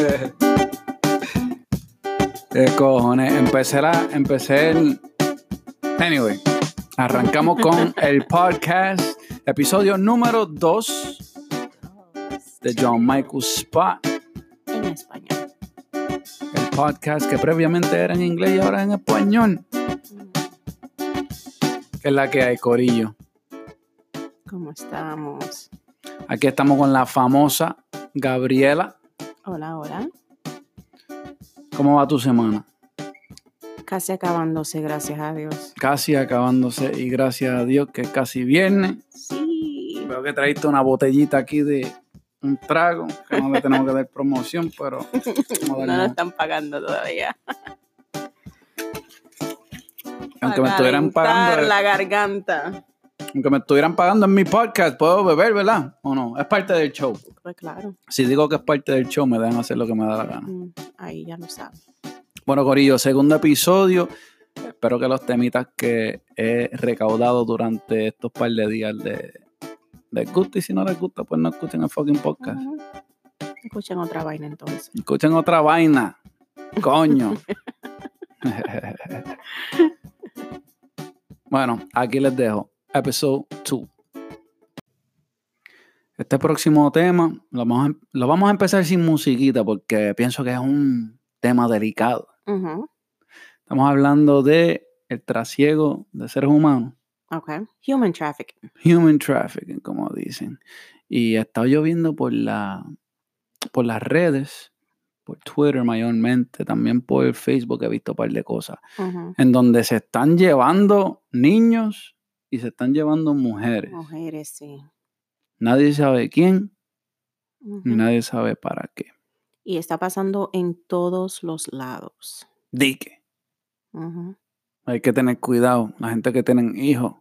¿Qué cojones? Empecé la. Empecé el. Anyway, arrancamos con el podcast, episodio número 2 de John Michael Spot. En español. El podcast que previamente era en inglés y ahora en español. Que es la que hay, Corillo. ¿Cómo estamos? Aquí estamos con la famosa Gabriela. Hola, hola. ¿Cómo va tu semana? Casi acabándose, gracias a Dios. Casi acabándose y gracias a Dios que es casi viernes. Sí. Veo que traíste una botellita aquí de un trago, que no le tenemos que dar promoción, pero No nos están pagando todavía. aunque me estuvieran pagando, la garganta. Aunque me estuvieran pagando en mi podcast, puedo beber, ¿verdad? ¿O no? Es parte del show. Pues claro. Si digo que es parte del show, me dejan hacer lo que me da la gana. Mm, Ahí ya lo sabes. Bueno, Corillo, segundo episodio. Espero que los temitas que he recaudado durante estos par de días de, les guste y si no les gusta, pues no escuchen el fucking podcast. Escuchen otra vaina entonces. Escuchen otra vaina. Coño. bueno, aquí les dejo. Episode 2. Este próximo tema lo vamos, a, em, lo vamos a empezar sin musiquita porque pienso que es un tema delicado. Estamos hablando de el trasiego de seres humanos. Ok. Human trafficking. Human trafficking, como dicen. Y he estado lloviendo por, la, por las redes, por Twitter mayormente, también por Facebook he visto un par de cosas, en donde se están llevando niños y se están llevando mujeres. Mujeres, sí. Nadie sabe quién, ni nadie sabe para qué. Y está pasando en todos los lados. Dique. Hay que tener cuidado. La gente que tienen hijos,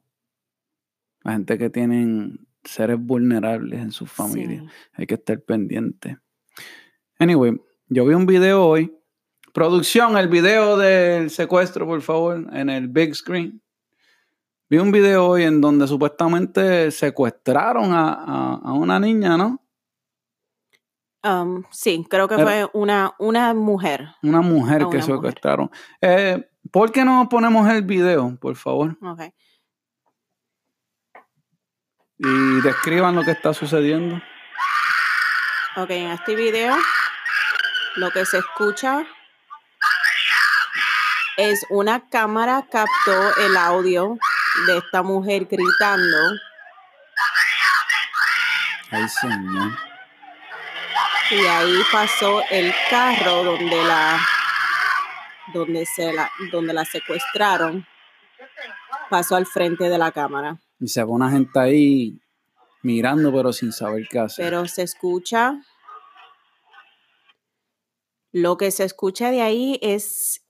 la gente que tienen seres vulnerables en sus familias. Sí. Hay que estar pendiente. Anyway, yo vi un video hoy. Producción, el video del secuestro, por favor, en el big screen. Vi un video hoy en donde supuestamente secuestraron a, a- a una niña, ¿no? Um, sí, creo que Era- fue una, una mujer. Una mujer A que una mujer. secuestraron. Eh, ¿Por qué no ponemos el video, por favor? Ok. Y describan lo que está sucediendo. Ok, en este video lo que se escucha es una cámara captó el audio de esta mujer gritando Ay, señor. y ahí pasó el carro donde la donde se la donde la secuestraron pasó al frente de la cámara Y se ve una gente ahí mirando, pero sin saber qué hacer. pero se escucha lo que se escucha de ahí es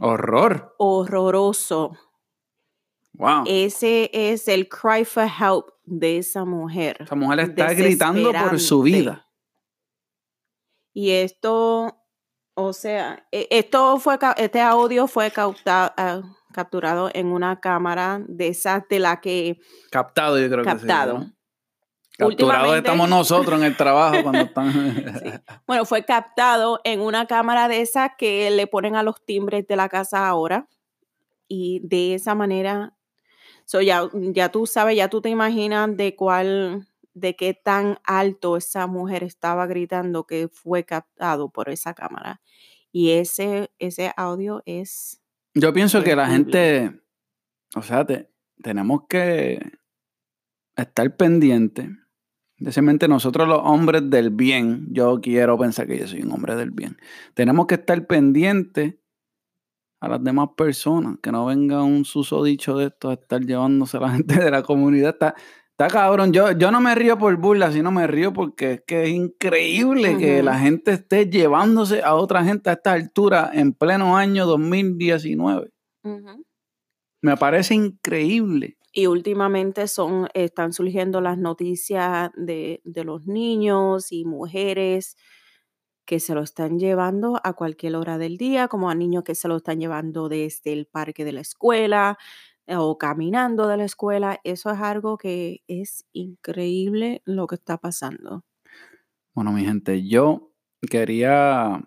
Horror. horroroso Wow. Ese es el cry for help de esa mujer. Esa mujer está gritando por su vida. Y esto, o sea, e- esto fue, este audio fue cauta- ah, capturado en una cámara de esas de la que Captado, yo creo que captado. sí. ¿no? Capturados estamos nosotros en el trabajo cuando están. Sí. Bueno, fue captado en una cámara de esas que le ponen a los timbres de la casa ahora. Y de esa manera, so ya, ya tú sabes, ya tú te imaginas de cuál, de qué tan alto esa mujer estaba gritando que fue captado por esa cámara. Y ese, ese audio es Yo pienso que la gente, o sea, te- tenemos que estar pendientes. Especialmente nosotros los hombres del bien, yo quiero pensar que yo soy un hombre del bien. Tenemos que estar pendientes a las demás personas, que no venga un susodicho de esto a estar llevándose a la gente de la comunidad. Está, está cabrón, yo, yo no me río por burla, sino me río porque es que es increíble que la gente esté llevándose a otra gente a esta altura en pleno año 2019. Me parece increíble. Y últimamente son, están surgiendo las noticias de, de los niños y mujeres que se lo están llevando a cualquier hora del día, como a niños que se lo están llevando desde el parque de la escuela eh, o caminando de la escuela. Eso es algo que es increíble lo que está pasando. Bueno, mi gente, yo quería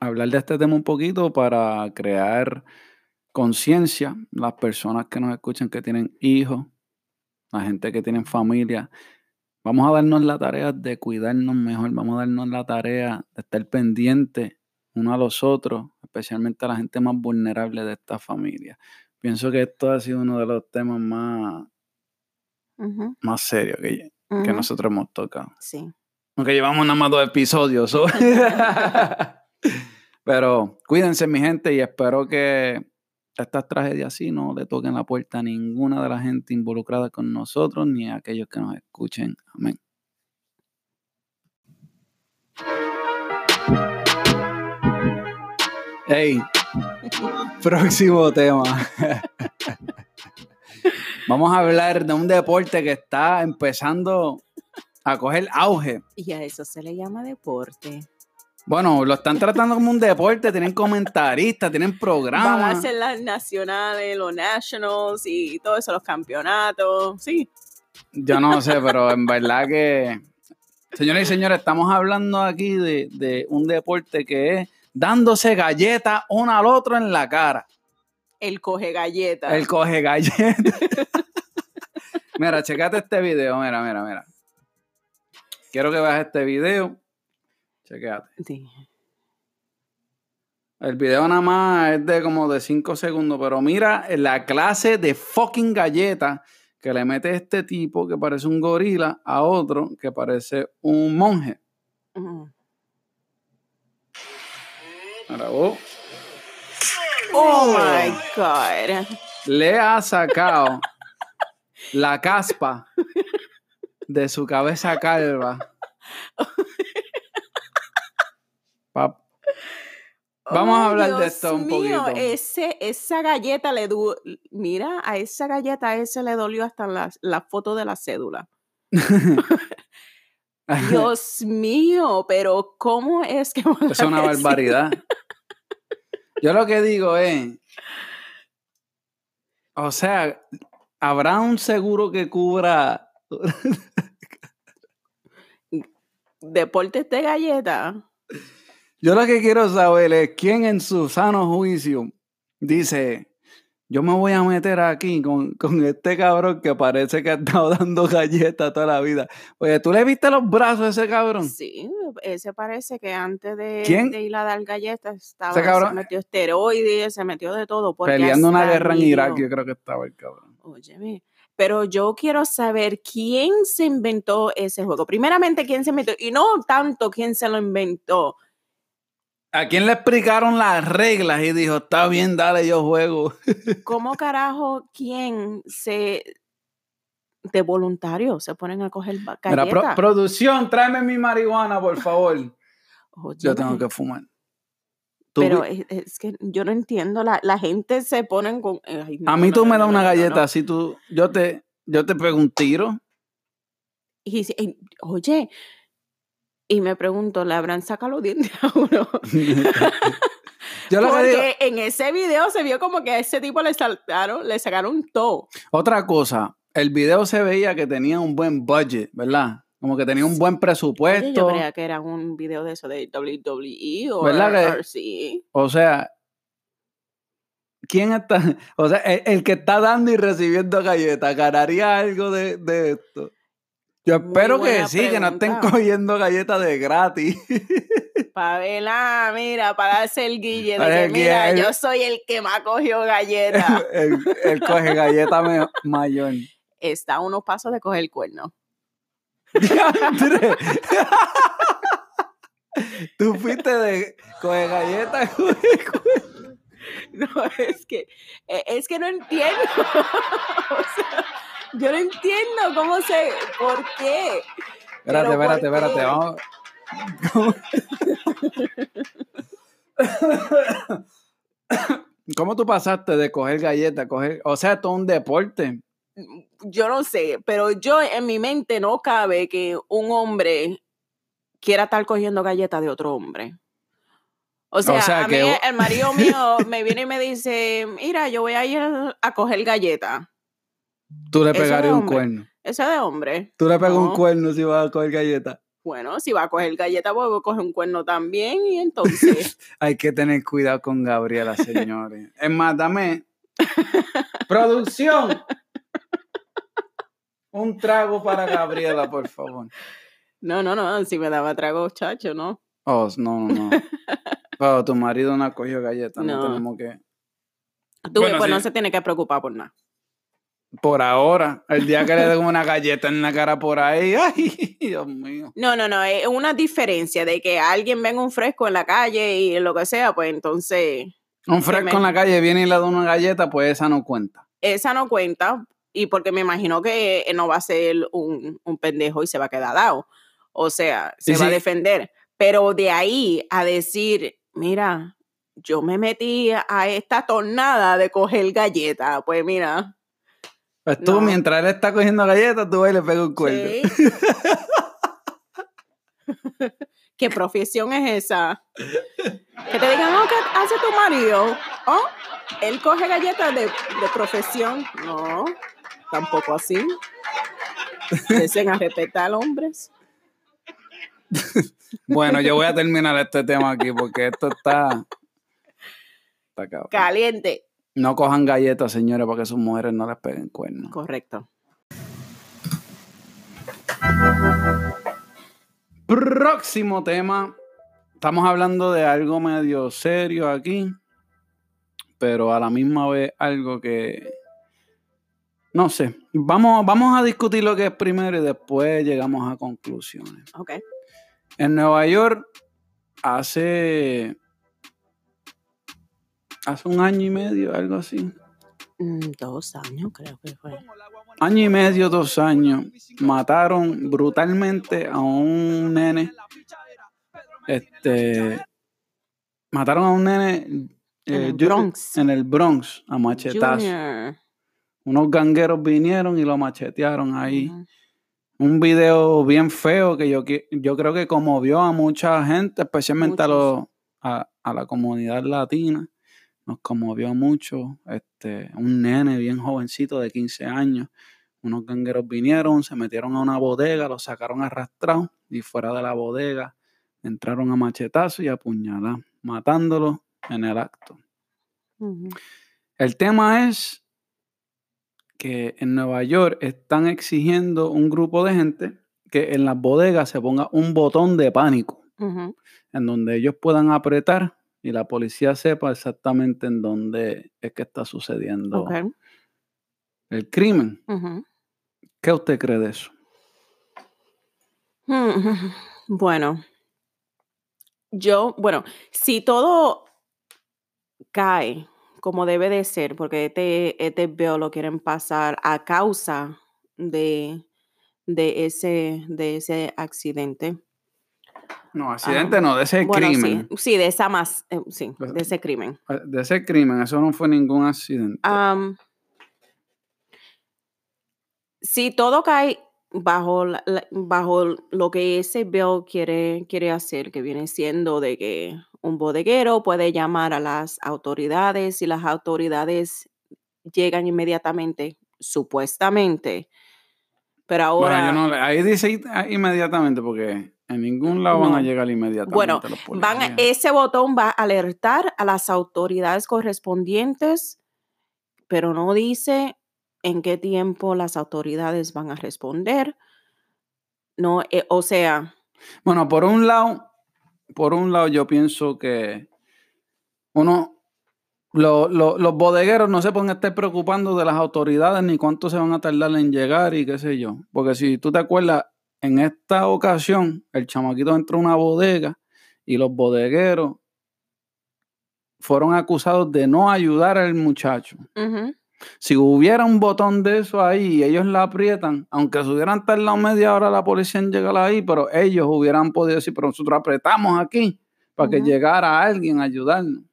hablar de este tema un poquito para crear conciencia, las personas que nos escuchan que tienen hijos, la gente que tiene familia. Vamos a darnos la tarea de cuidarnos mejor, vamos a darnos la tarea de estar pendientes uno a los otros, especialmente a la gente más vulnerable de esta familia. Pienso que esto ha sido uno de los temas más, más serios que, que nosotros hemos tocado. Sí. Aunque llevamos nada más dos episodios. Pero cuídense, mi gente, y espero que estas tragedias así no le toquen la puerta a ninguna de la gente involucrada con nosotros ni a aquellos que nos escuchen. Amén. Hey, próximo tema. Vamos a hablar de un deporte que está empezando a coger auge. Y a eso se le llama deporte. Bueno, lo están tratando como un deporte, tienen comentaristas, tienen programas. Van a hacer las nacionales, los nationals y todo eso, los campeonatos, sí. Yo no sé, pero en verdad que, señores y señores, estamos hablando aquí de, de un deporte que es dándose galletas uno al otro en la cara. El coge galleta. El coge galleta. mira, checate este video, mira, mira, mira. Quiero que veas este video. Chequéate. Sí. El video nada más es de como de 5 segundos, pero mira la clase de fucking galleta que le mete este tipo que parece un gorila a otro que parece un monje. Ahora, oh. oh my God. Le ha sacado la caspa de su cabeza calva. Vamos a hablar de esto un poquito. Ese, esa galleta le du mira, a esa galleta ese le dolió hasta la, la foto de la cédula. Dios mío, pero ¿cómo es que Es una barbaridad. Yo lo que digo es, o sea, ¿habrá un seguro que cubra deportes de galleta? Yo lo que quiero saber es quién en su sano juicio dice, yo me voy a meter aquí con, este cabrón que parece que ha estado dando galletas toda la vida. Oye, ¿tú le viste los brazos a ese cabrón? Sí, ese parece que antes de, ir a dar galletas estaba, se metió esteroides, se metió de todo. Peleando una guerra en Irak, yo creo que estaba el cabrón. Óyeme, pero yo quiero saber quién se inventó ese juego. Primeramente, quién se inventó, y no tanto quién se lo inventó. ¿A quién le explicaron las reglas y dijo, está bien, dale, yo juego? ¿Cómo carajo quién se de voluntario se ponen a coger galletas? producción, tráeme mi marihuana, por favor. yo tengo que fumar. Pero es, que yo no entiendo, la, gente se ponen con... a mí tú me das una galleta, así tú, yo te, yo te pego un tiro. Y oye, y me pregunto, ¿le habrán sacado los dientes a uno? yo lo Porque en ese video se vio como que a ese tipo le saltaron, le sacaron todo. Otra cosa, el video se veía que tenía un buen budget, ¿verdad? Como que tenía un buen presupuesto. yo creía que era un video de eso de WWE o ¿verdad O sea, ¿quién está? O sea, el, que está dando y recibiendo galletas, ¿ganaría algo de, esto? Yo espero que sí, que no estén cogiendo galletas de gratis. Pavela, mira, para darse el guille de que, mira, yo soy el que más cogió galletas. él, coge galleta mayor. Está a unos pasos de coger el cuerno. Tú fuiste de coger galletas. No, es que, e, es que no entiendo. Yo no entiendo cómo se, por qué. Espérate, espérate, espérate, vamos. ¿Cómo tú pasaste de coger galletas, coger, o sea, todo un deporte? yo no sé, pero yo en mi mente no cabe que un hombre quiera estar cogiendo galletas de otro hombre. O sea, a mí el marido mío me viene y me dice, mira, yo voy a ir a coger galletas. Tú le pegarías un cuerno. Ese de hombre. Tú le pegas un cuerno si vas a coger galletas. Bueno, si va a coger galleta, pues coge un cuerno también y entonces... Hay que tener cuidado con Gabriela, señores. Es más, dame... Producción. Un trago para Gabriela, por favor. No, no, no, si me daba trago, chacho, ¿no? Oh, no, no, no. Pero tu marido no ha cogido galletas, no, No. tenemos que... Tú, Bueno, pues no se tiene que preocupar por nada. Por ahora, el día que le den una galleta en la cara por ahí, ay, Dios mío. No, no, no, es una diferencia de que alguien venga un fresco en la calle y lo que sea, pues entonces Un fresco en la calle viene y le da una galleta, pues esa no cuenta. esa no cuenta y porque me imagino que no va a ser un, un pendejo y se va a quedar dado. O sea, se Sí, va a defender. Pero de ahí a decir, mira, yo me metí a esta tornada de coger galleta, pues mira. Pues tú, No. mientras él está cogiendo galletas, tú vas y le pegas un cuerno. sí. ¿Qué profesión es esa? Que te digan, oh, ¿qué hace tu marido? Oh, él coge galletas de, de profesión. No, tampoco así. Dicen a respetar hombres. Bueno, yo voy a terminar este tema aquí porque esto está. Está. Caliente. No cojan galletas, señores, para que sus mujeres no les peguen cuernos. Correcto. Próximo tema. Estamos hablando de algo medio serio aquí, pero a la misma vez algo que. No sé. Vamos, vamos a discutir lo que es primero y después llegamos a conclusiones. Ok. En Nueva York, hace. Hace un año y medio, algo así. Mm, dos años creo que fue. Año y medio, dos años, mataron brutalmente a un nene. Este. Mataron a un nene. En eh, el yo- Bronx. En el Bronx, a machetazo. Junior. Unos gangueros vinieron y lo machetearon ahí. Un video bien feo que yo, yo creo que conmovió a mucha gente, especialmente a, los, a, a la comunidad latina. Nos conmovió mucho. Este, un nene bien jovencito de 15 años. Unos gangueros vinieron, se metieron a una bodega, lo sacaron arrastrado y fuera de la bodega entraron a machetazo y a puñalar, matándolo en el acto. El tema es que en Nueva York están exigiendo un grupo de gente que en las bodegas se ponga un botón de pánico, en donde ellos puedan apretar y la policía sepa exactamente en dónde es que está sucediendo el crimen. ¿Qué usted cree de eso? Bueno, yo, bueno, si todo cae como debe de ser, porque este, este bill lo quieren pasar a causa de, de, ese, de ese accidente. No, accidente no, de ese Bueno, crimen. sí, sí, de esa más, eh, sí, de ese crimen. De ese crimen, eso no fue ningún accidente. Am, si todo cae bajo, la- bajo lo que ese bill quiere, quiere hacer, que viene siendo de que un bodeguero puede llamar a las autoridades y las autoridades llegan inmediatamente, supuestamente. Pero Bueno, ahora yo no ahí dice inmediatamente porque en ningún lado van a llegar inmediatamente Bueno, los van a- policías. ese botón va a alertar a las autoridades correspondientes, pero no dice en qué tiempo las autoridades van a responder. No, eh, o sea, Bueno, por un lado, por un lado yo pienso que uno, lo- lo- los bodegueros no se pueden estar preocupando de las autoridades ni cuánto se van a tardar en llegar y qué sé yo. Porque si tú te acuerdas, en esta ocasión el chamaquito entró a una bodega y los bodegueros fueron acusados de no ayudar al muchacho. Si hubiera un botón de eso ahí y ellos la aprietan, aunque se hubieran tardado media hora la policía en llegar ahí, pero ellos hubieran podido decir, pero nosotros apretamos aquí para que llegara alguien a ayudarnos.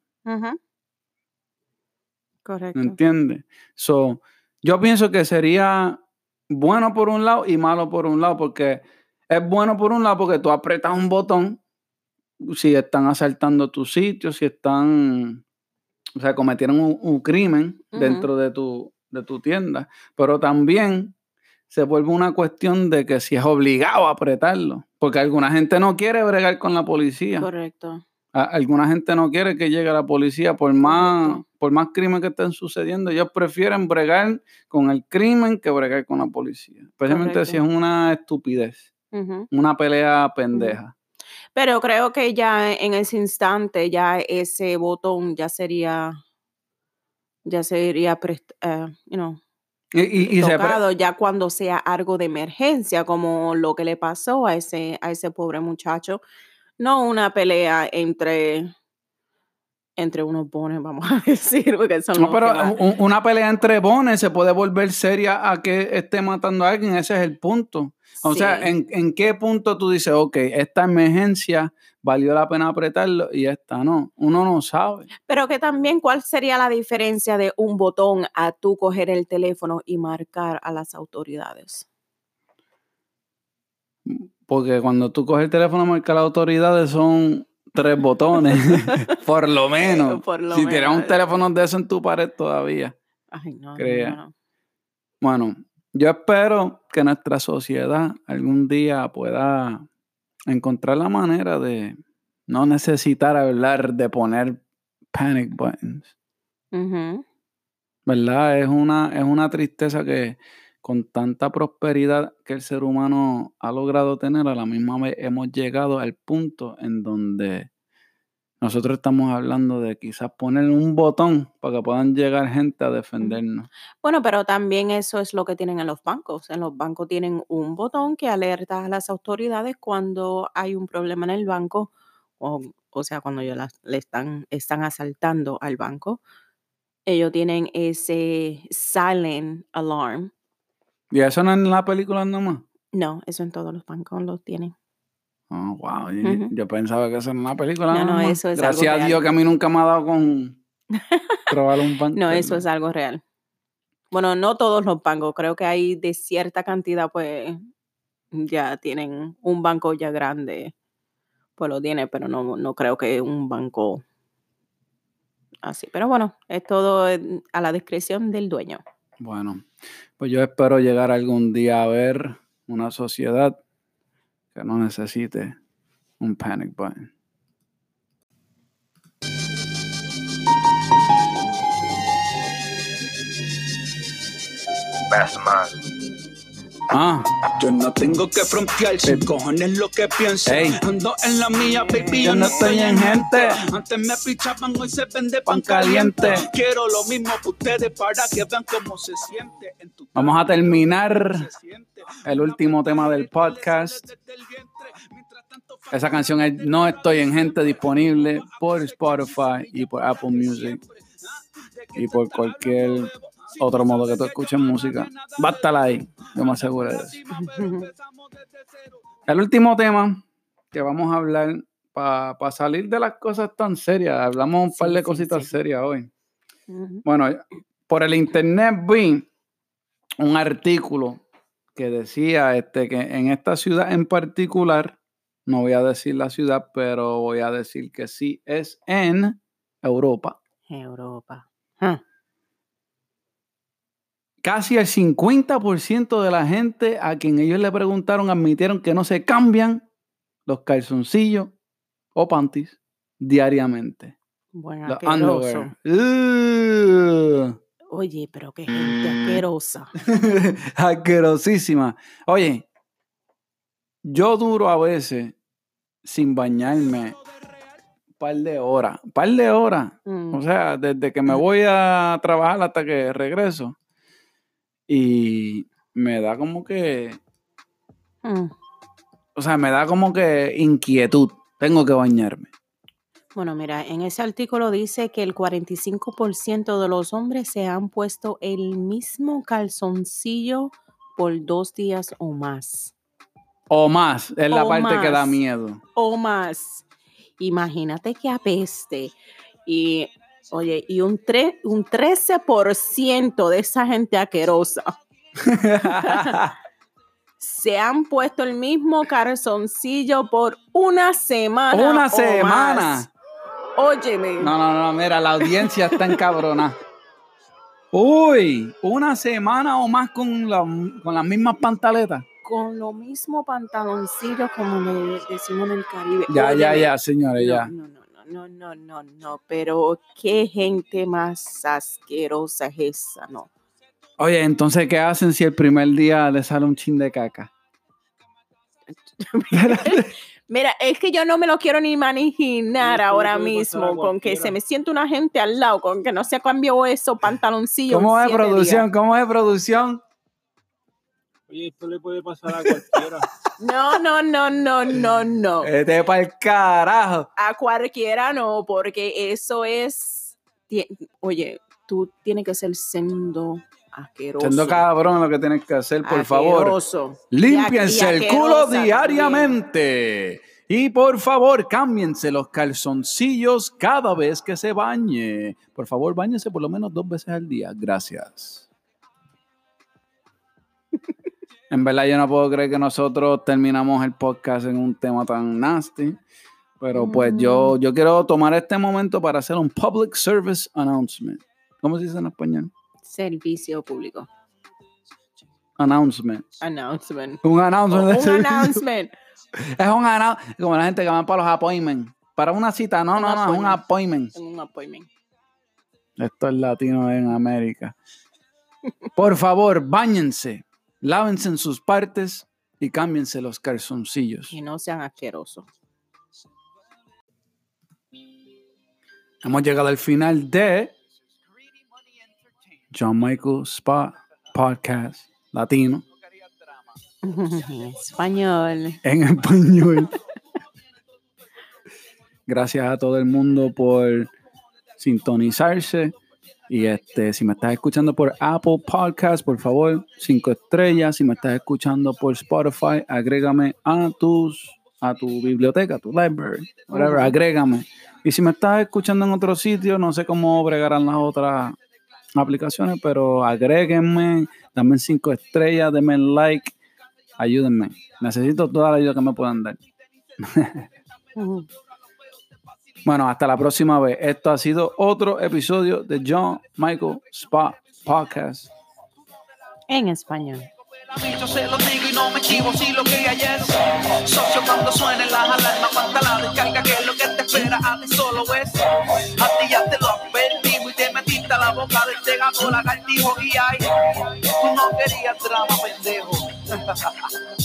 Correcto. ¿Entiendes? So, yo pienso que sería bueno por un lado y malo por un lado, porque es bueno por un lado porque tú apretas un botón si están asaltando tu sitio, si están, o sea, cometieron un, un crimen dentro de tu, de tu tienda, pero también se vuelve una cuestión de que si es obligado a apretarlo. Porque alguna gente no quiere bregar con la policía. Correcto. A- alguna gente no quiere que llegue la policía por más, por más crimen que estén sucediendo. Ellos prefieren bregar con el crimen que bregar con la policía. Especialmente si es una estupidez, una pelea pendeja. Pero creo que ya en ese instante, ya ese botón ya sería, ya sería, eh, you know, Y, y- y se pre- tocado ya cuando sea algo de emergencia, como lo que le pasó a ese, a ese pobre muchacho. No una pelea entre, entre unos bones, vamos a decir, porque son No, pero un- una pelea entre bones se puede volver seria a que esté matando a alguien, ese es el punto. O sea. ¿en, en qué punto tú dices, ok, esta emergencia valió la pena apretarlo y esta no? Uno no sabe. Pero que también, ¿cuál sería la diferencia de un botón a tú coger el teléfono y marcar a las autoridades? Porque cuando tú coges el teléfono a marcar las autoridades son tres botones, por lo menos. Por lo si tienes un teléfono de eso en tu pared todavía. Ay, no, Crea. no, no. Bueno, yo espero que nuestra sociedad algún día pueda encontrar la manera de no necesitar hablar de poner panic buttons. ¿Verdad? Es una, es una tristeza que con tanta prosperidad que el ser humano ha logrado tener, a la misma vez hemos llegado al punto en donde nosotros estamos hablando de quizás poner un botón para que puedan llegar gente a defendernos. Bueno, pero también eso es lo que tienen en los bancos. En los bancos tienen un botón que alerta a las autoridades cuando hay un problema en el banco, o, o sea, cuando ellos le están, están asaltando al banco. Ellos tienen ese silent alarm. Y eso no es en la película nomás. No, eso en todos los bancos lo tienen. Oh, wow. Yo, pensaba que eso era una película. No, no, más. eso es algo Gracias a real. Dios que a mí nunca me ha dado con robar un banco. No, eso es algo real. Bueno, no todos los bancos, creo que hay de cierta cantidad, pues ya tienen un banco ya grande, pues lo tiene, pero no, no creo que un banco así. Pero bueno, es todo a la discreción del dueño. Bueno, pues yo espero llegar algún día a ver una sociedad que no necesite un panic button. Ah, Yo no tengo que frontear, sin cojones lo que pienso. Ey. Ando en la mía, baby, Yo no estoy en gente. Antes me pichaban, hoy se vende Pan pan caliente. caliente. Quiero lo mismo que ustedes para que vean cómo se siente. En tu vamos a terminar el último tema del podcast. Esa canción es No estoy en gente disponible por Spotify y por Apple Music y por cualquier otro modo que tú escuches música. Va a estar ahí, yo me aseguro de eso. El último tema que vamos a hablar para salir de las cosas tan serias, hablamos un par de sí, cositas sí. serias hoy. Bueno, por el internet vi un artículo que decía este, que en esta ciudad en particular, no voy a decir la ciudad, pero voy a decir que sí es en Europa. Europa. Casi el 50% de la gente a quien ellos le preguntaron admitieron que no se cambian los calzoncillos o panties diariamente. Bueno, asqueroso. Oye, pero qué gente asquerosa. Asquerosísima. Oye, yo duro a veces sin bañarme un par de horas. Un par de horas. Mm. O sea, desde que me voy a trabajar hasta que regreso. Y me da como que. Mm. O sea, me da como que inquietud. Tengo que bañarme. Bueno, mira, en ese artículo dice que el 45% de los hombres se han puesto el mismo calzoncillo por dos días o más. O más. Es la parte que da miedo. O más. Imagínate que apeste. Y, oye, y un, tre- un 13% de esa gente asquerosa se han puesto el mismo calzoncillo por una semana. Una o semana. más. Óyeme. No, no, no, mira, la audiencia está encabrona. Uy, una semana o más con, la- con las mismas pantaletas. Con lo mismo pantaloncillo como le decimos en el Caribe. Ya, ya, Óyeme, ya, señores, ya. No, no, no, no, no, no, pero qué gente más asquerosa es esa, no. Oye, entonces, ¿qué hacen si el primer día le sale un chin de caca? Mira, es que yo no me lo quiero ni imaginar ahora mismo, con que se me siente una gente al lado, con que no se cambió eso, pantaloncillo. ¿Cómo es producción? días. ¿Cómo es producción? Oye, esto le puede pasar a cualquiera. No, no, no, no, no, no. Este para el carajo. A cualquiera no, porque eso es. Oye, tú tienes que ser sendo asqueroso. Siendo cabrón lo que tienes que hacer, por favor. Asqueroso. Límpiense a- y el culo diariamente. Y por favor, cámbiense los calzoncillos cada vez que se bañe. Por favor, bañense por lo menos dos veces al día. Gracias. En verdad, yo no puedo creer que nosotros terminamos el podcast en un tema tan nasty. Pero pues yo, yo quiero tomar este momento para hacer un public service announcement. ¿Cómo se dice en español? Servicio público. Announcement. Announcement. Un announcement. un announcement. Es un announcement. Como la gente que va para los appointments. Para una cita. No, Un no, no. Es un appointment. En un appointment. Esto es latino en América. Por favor, bañense. Lávense en sus partes y cámbiense los calzoncillos. Y no sean asquerosos. Hemos llegado al final de John Michael Spa Podcast Latino español. en español. Gracias a todo el mundo por sintonizarse. Y este, si me estás escuchando por Apple Podcast, por favor, cinco estrellas. Si me estás escuchando por Spotify, agrégame a tus a tu biblioteca, a tu library, whatever, agrégame. Y si me estás escuchando en otro sitio, no sé cómo bregarán las otras aplicaciones, pero agréguenme, dame cinco estrellas, denme like, ayúdenme. Necesito toda la ayuda que me puedan dar. Bueno, hasta la próxima vez. Esto ha sido otro episodio de John Michael Spa Podcast. En español. Yo se lo digo y no me chivo si lo que hay es Socio cuando suenen las alarmas Cuanta la descarga que es lo que te espera A ti solo es A ti ya te lo advertimos Y te metiste a la boca de este gato lagartijo Y ay, tú no querías drama pendejo